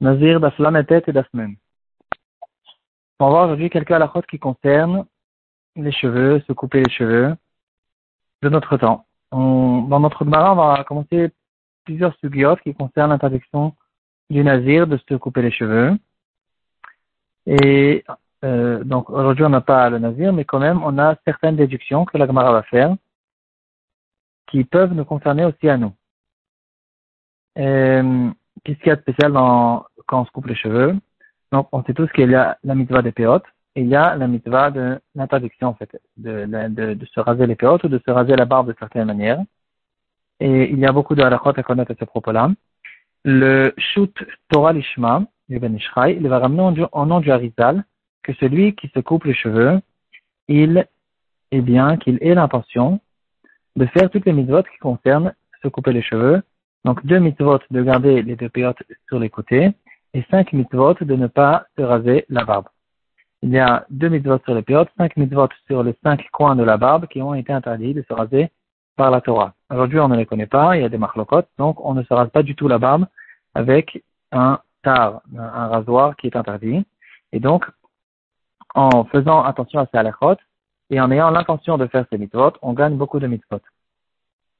Nazir d'Aflametet et d'Afmem. On va voir aujourd'hui quelques halakhot qui concernent les cheveux, se couper les cheveux de notre temps. dans notre Gemara, on va commencer plusieurs sugiotes qui concernent l'interdiction du nazir de se couper les cheveux. Et euh, donc aujourd'hui on n'a pas le nazir, mais quand même on a certaines déductions que la Gemara va faire qui peuvent nous concerner aussi à nous. Euh, qu'est-ce qu'il y a de spécial dans, quand on se coupe les cheveux Donc, on sait tous qu'il y a la mitzvah des péotes il y a la mitzvah de l'interdiction, en fait, de, se raser les péotes ou de se raser la barbe de certaines manières. Et il y a beaucoup de halachot à connaître à ce propos-là. Le shoot Torah Lishma, Ben Ishraï, il va ramener en, nom du Harizal que celui qui se coupe les cheveux, il est bien qu'il ait l'intention de faire toutes les mitzvot qui concernent se couper les cheveux, donc deux mitzvot de garder les deux péotes sur les côtés et cinq mitzvot de ne pas se raser la barbe. Il y a deux mitzvot sur les péotes, cinq mitzvot sur les cinq coins de la barbe qui ont été interdits de se raser par la Torah. Aujourd'hui, on ne les connaît pas, il y a des marlocotes, donc on ne se rase pas du tout la barbe avec un tar, un rasoir qui est interdit. Et donc, en faisant attention à ces halachot et en ayant l'intention de faire ces mitzvot, on gagne beaucoup de mitzvot.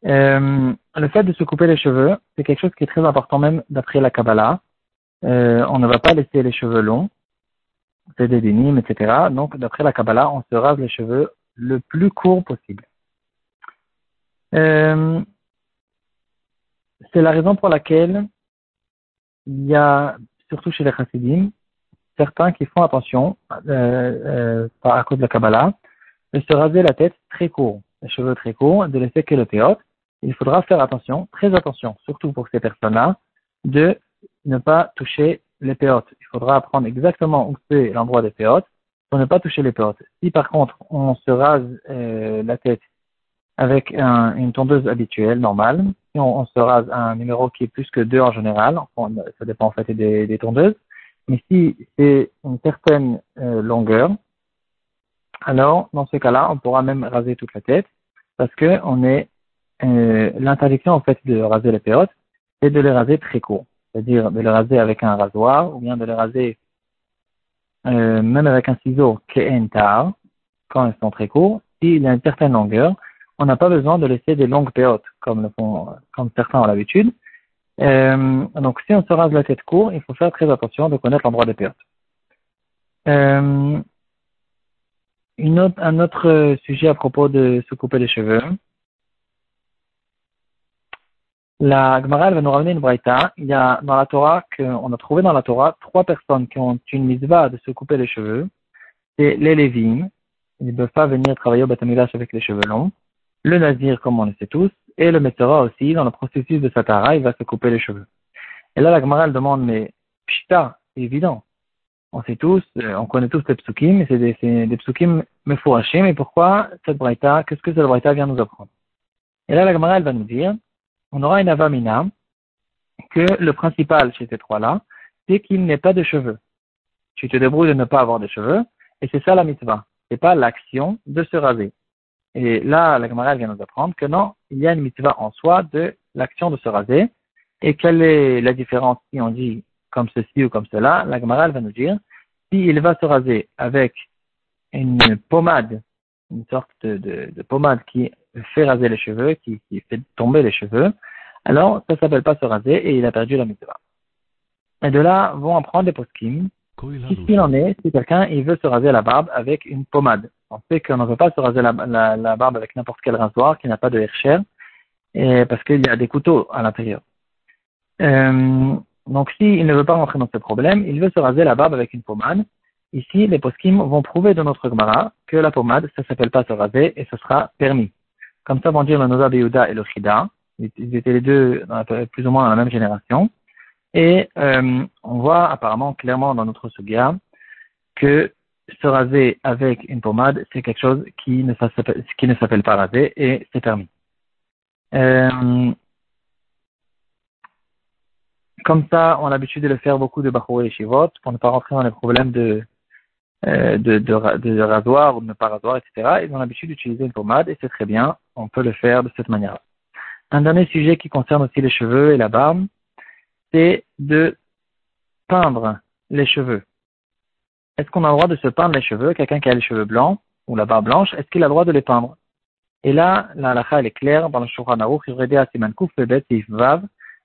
Euh, le fait de se couper les cheveux, c'est quelque chose qui est très important même d'après la Kabbalah. Euh, on ne va pas laisser les cheveux longs, c'est des dénimes, etc. Donc, d'après la Kabbalah, on se rase les cheveux le plus court possible. Euh, c'est la raison pour laquelle il y a, surtout chez les chassidim, certains qui font attention, euh, euh, à cause de la Kabbalah, de se raser la tête très court, les cheveux très courts, de laisser que le il faudra faire attention, très attention, surtout pour ces personnes-là, de ne pas toucher les péotes. Il faudra apprendre exactement où c'est l'endroit des péotes pour ne pas toucher les péotes. Si par contre on se rase euh, la tête avec une tondeuse habituelle, normale, si on, se rase un numéro qui est plus que 2 en général, ça dépend en fait des, des tondeuses, mais si c'est une certaine euh, longueur, alors dans ce cas-là, on pourra même raser toute la tête parce que est euh, l'interdiction en fait de raser les péotes, c'est de les raser très court, c'est-à-dire de les raser avec un rasoir ou bien de les raser euh, même avec un ciseau quand ils sont très courts. S'il a une certaine longueur, on n'a pas besoin de laisser des longues péotes comme le font, comme certains ont l'habitude. Euh, donc si on se rase la tête court, il faut faire très attention de connaître l'endroit des péotes. Euh, une autre, un autre sujet à propos de se couper les cheveux. La Gemara va nous ramener une braïta. Il y a dans la Torah qu'on a trouvé dans la Torah trois personnes qui ont une mitzvah de se couper les cheveux. C'est les Lévim. Ils ne peuvent pas venir travailler au Batamilash avec les cheveux longs. Le Nazir, comme on le sait tous. Et le Metzora aussi, dans le processus de Satara, il va se couper les cheveux. Et là, la Gemara demande, mais Pshita, c'est évident. On sait tous, euh, on connaît tous les psukim, et c'est des, des psukim mais pourquoi cette braïta, qu'est-ce que cette braïta vient nous apprendre? Et là, la Gemara, va nous dire, on aura une avamina que le principal chez ces trois-là, c'est qu'il n'ait pas de cheveux. Tu te débrouilles de ne pas avoir de cheveux, et c'est ça la mitzvah. C'est pas l'action de se raser. Et là, la camarade vient nous apprendre que non, il y a une mitzvah en soi de l'action de se raser. Et quelle est la différence si on dit comme ceci ou comme cela? La camarade va nous dire, s'il va se raser avec une pommade, une sorte de, de pommade qui fait raser les cheveux, qui, qui fait tomber les cheveux, alors ça s'appelle pas se raser et il a perdu la mitzvah. Et de là vont en prendre des poskim. Qu'est-ce qu'il en est si quelqu'un il veut se raser la barbe avec une pommade On sait qu'on ne veut pas se raser la, la, la barbe avec n'importe quel rasoir qui n'a pas de hercher, et parce qu'il y a des couteaux à l'intérieur. Euh, donc s'il ne veut pas rentrer dans ce problème, il veut se raser la barbe avec une pommade. Ici, les poskim vont prouver de notre Gemara que la pommade, ça s'appelle pas se raser et ce sera permis. Comme ça vont dire le Noza Beyuda et le. Ils étaient les deux plus ou moins dans la même génération. Et euh, on voit apparemment clairement dans notre Sugia que se raser avec une pommade, c'est quelque chose qui ne s'appelle pas raser et c'est permis. Euh, comme ça, on a l'habitude de le faire beaucoup de Bachouré et Shivot pour ne pas rentrer dans les problèmes de, de, de, de, rasoir ou de ne pas rasoir, etc. Ils ont l'habitude d'utiliser une pommade et c'est très bien, on peut le faire de cette manière-là. Un dernier sujet qui concerne aussi les cheveux et la barbe, c'est de peindre les cheveux. Est-ce qu'on a le droit de se peindre les cheveux? Quelqu'un qui a les cheveux blancs ou la barbe blanche, est-ce qu'il a le droit de les peindre? Et là, la halakha, elle est claire dans le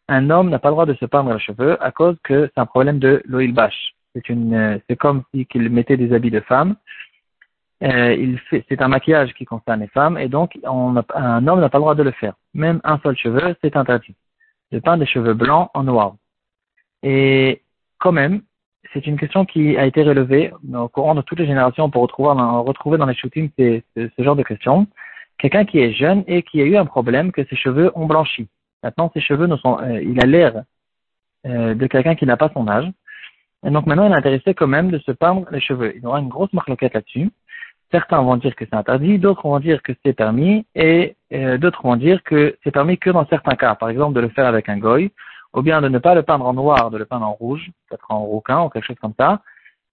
un homme n'a pas le droit de se peindre les cheveux à cause que c'est un problème de l'oil bash. C'est une, c'est comme si qu'il mettait des habits de femme. Euh, il fait, c'est un maquillage qui concerne les femmes et donc on un homme n'a pas le droit de le faire. Même un seul cheveu, c'est interdit. De peindre des cheveux blancs en noir. Et quand même, c'est une question qui a été relevée au courant de toutes les générations pour retrouver, dans les shootings ce, ce genre de questions. Quelqu'un qui est jeune et qui a eu un problème que ses cheveux ont blanchi. Maintenant, ses cheveux ne sont, euh, il a l'air euh, de quelqu'un qui n'a pas son âge. Et donc maintenant, il est intéressé quand même de se peindre les cheveux. Il aura une grosse marloquette là-dessus. Certains vont dire que c'est interdit, d'autres vont dire que c'est permis, et euh, d'autres vont dire que c'est permis que dans certains cas. Par exemple, de le faire avec un goy, ou bien de ne pas le peindre en noir, de le peindre en rouge, peut-être en rouquin ou quelque chose comme ça.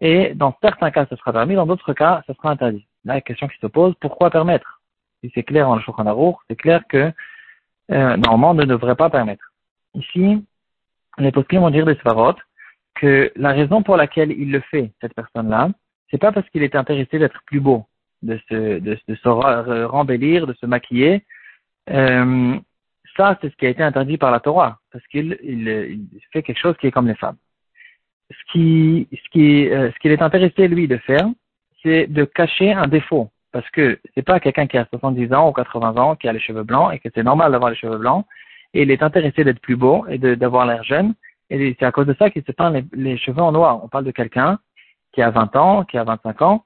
Et dans certains cas, ce sera permis, dans d'autres cas, ce sera interdit. Là, la question qui se pose, pourquoi permettre? Si c'est clair dans le Shulchan c'est clair que euh, normalement, on ne devrait pas permettre. Ici, les postes vont dire des svarot que la raison pour laquelle il le fait, cette personne-là, c'est pas parce qu'il est intéressé d'être plus beau, de se, de, de se rembellir, de se maquiller. Euh, ça, c'est ce qui a été interdit par la Torah, parce qu'il il, fait quelque chose qui est comme les femmes. Ce qui, ce qui, euh, ce qu'il est intéressé lui de faire, c'est de cacher un défaut, parce que c'est pas quelqu'un qui a 70 ans ou 80 ans qui a les cheveux blancs et que c'est normal d'avoir les cheveux blancs, et il est intéressé d'être plus beau et d'avoir l'air jeune, et c'est à cause de ça qu'il se peint les, cheveux en noir. On parle de quelqu'un qui a 20 ans, qui a 25 ans,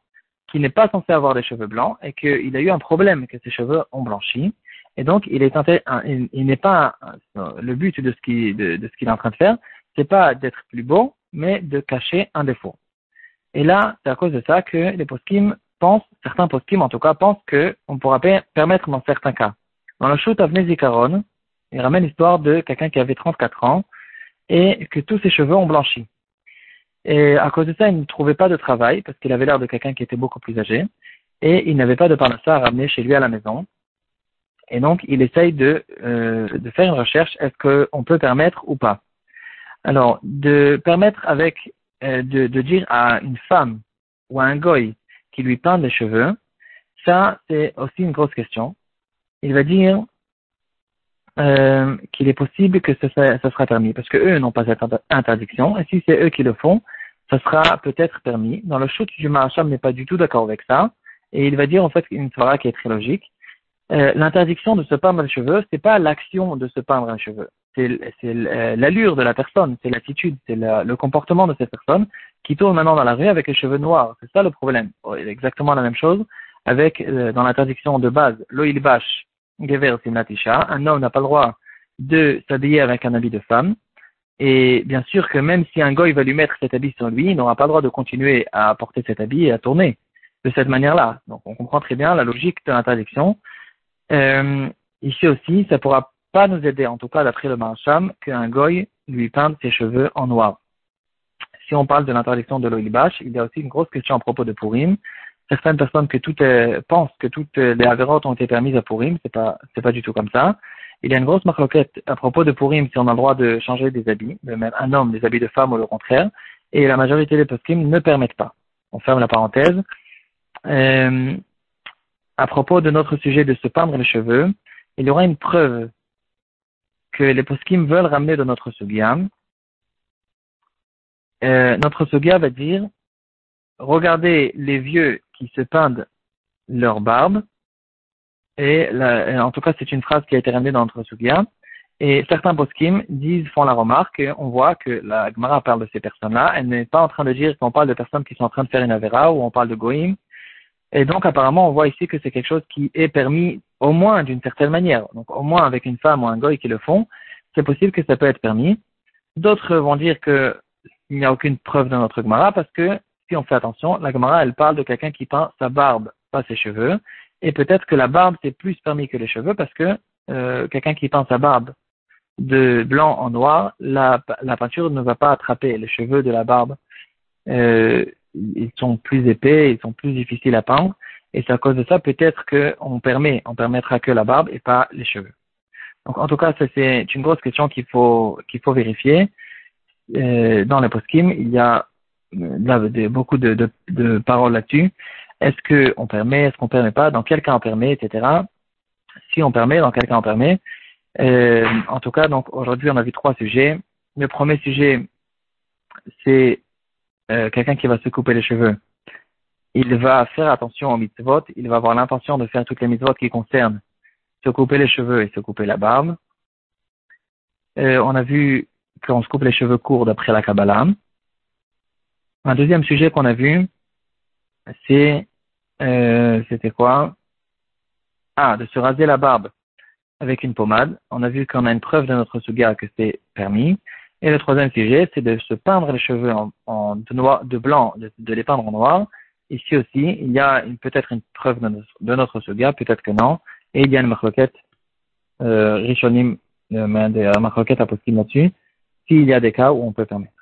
qui n'est pas censé avoir des cheveux blancs et qu'il a eu un problème que ses cheveux ont blanchi et donc, il est il, n'est pas, le but de ce qu'il, est en train de faire, c'est pas d'être plus beau, mais de cacher un défaut. Et là, c'est à cause de ça que les poskim pensent, certains poskim en tout cas, pensent qu'on pourra permettre dans certains cas. Dans le shoot Avnei Zikaron, il ramène l'histoire de quelqu'un qui avait 34 ans et que tous ses cheveux ont blanchi. Et à cause de ça, il ne trouvait pas de travail parce qu'il avait l'air de quelqu'un qui était beaucoup plus âgé et il n'avait pas de parnassa à ramener chez lui à la maison. Et donc, il essaye de, euh, de faire une recherche, est-ce qu'on peut permettre ou pas Alors, de permettre avec, euh, de, de, dire à une femme ou à un goy qui lui peint des cheveux, ça, c'est aussi une grosse question. Il va dire euh, qu'il est possible que ce, ça, sera permis, parce que eux n'ont pas cette interdiction, et si c'est eux qui le font, ça sera peut-être permis. Dans le shoot du Mahasham n'est pas du tout d'accord avec ça, et il va dire en fait une soirée qui est très logique. Euh, l'interdiction de se peindre les cheveux, c'est pas l'action de se peindre les cheveux, c'est euh, l'allure de la personne, c'est l'attitude, c'est le comportement de cette personne qui tourne maintenant dans la rue avec les cheveux noirs. C'est ça le problème. Oh, exactement la même chose avec euh, dans l'interdiction de base, l'oil bash, gever un homme n'a pas le droit de s'habiller avec un habit de femme. Et bien sûr que même si un goy va lui mettre cet habit sur lui, il n'aura pas le droit de continuer à porter cet habit et à tourner de cette manière-là. Donc on comprend très bien la logique de l'interdiction. Euh, ici aussi, ça pourra pas nous aider, en tout cas d'après le Marsham, qu'un goy lui peinte ses cheveux en noir. Si on parle de l'interdiction de l'olibash, il y a aussi une grosse question à propos de Purim. Certaines personnes que tout est, pensent que toutes les avérotes ont été permises à Purim, c'est pas, c'est pas du tout comme ça. Il y a une grosse marloquette à propos de Purim si on a le droit de changer des habits, mettre un homme des habits de femme ou le contraire, et la majorité des poskim ne permettent pas. On ferme la parenthèse. Euh, à propos de notre sujet de se peindre les cheveux, il y aura une preuve que les poskim veulent ramener de notre sugya. Euh, notre sugya va dire, regardez les vieux qui se peindent leur barbe, et en tout cas c'est une phrase qui a été ramenée dans notre sugya, et certains poskim disent, font la remarque, on voit que la Gemara parle de ces personnes-là, elle n'est pas en train de dire qu'on parle de personnes qui sont en train de faire une avera, ou on parle de goïm, et donc, apparemment, on voit ici que c'est quelque chose qui est permis au moins d'une certaine manière. Donc, au moins avec une femme ou un goy qui le font, c'est possible que ça peut être permis. D'autres vont dire qu'il n'y a aucune preuve dans notre Gemara parce que, si on fait attention, la Gemara, elle parle de quelqu'un qui peint sa barbe, pas ses cheveux. Et peut-être que la barbe, c'est plus permis que les cheveux parce que euh, quelqu'un qui peint sa barbe de blanc en noir, la, la peinture ne va pas attraper les cheveux de la barbe. Euh, ils sont plus épais, ils sont plus difficiles à peindre, et c'est à cause de ça peut-être qu'on permet, on permettra que la barbe et pas les cheveux. Donc en tout cas, c'est une grosse question qu'il faut qu'il faut vérifier. euh, dans les poskim, il y a beaucoup de, de, de paroles là-dessus. Est-ce qu'on permet, est-ce qu'on permet pas, dans quel cas on permet, etc. Si on permet, dans quel cas on permet. Euh, en tout cas, donc aujourd'hui, on a vu trois sujets. Le premier sujet, c'est euh, quelqu'un qui va se couper les cheveux. Il va faire attention aux mitzvot, il va avoir l'intention de faire toutes les mitzvot qui concernent se couper les cheveux et se couper la barbe. Euh, on a vu qu'on se coupe les cheveux courts d'après la Kabbalah. Un deuxième sujet qu'on a vu, c'est euh, c'était quoi? Ah, de se raser la barbe avec une pommade. On a vu qu'on a une preuve de notre suga que c'est permis. Et le troisième sujet, c'est de se peindre les cheveux en, de, noir, de blanc, de, les peindre en noir. Ici aussi, il y a peut-être une preuve de notre, de peut-être que non. Et il y a une marloquette, euh, rishonim, euh, une marloquette à là-dessus, s'il y a des cas où on peut permettre.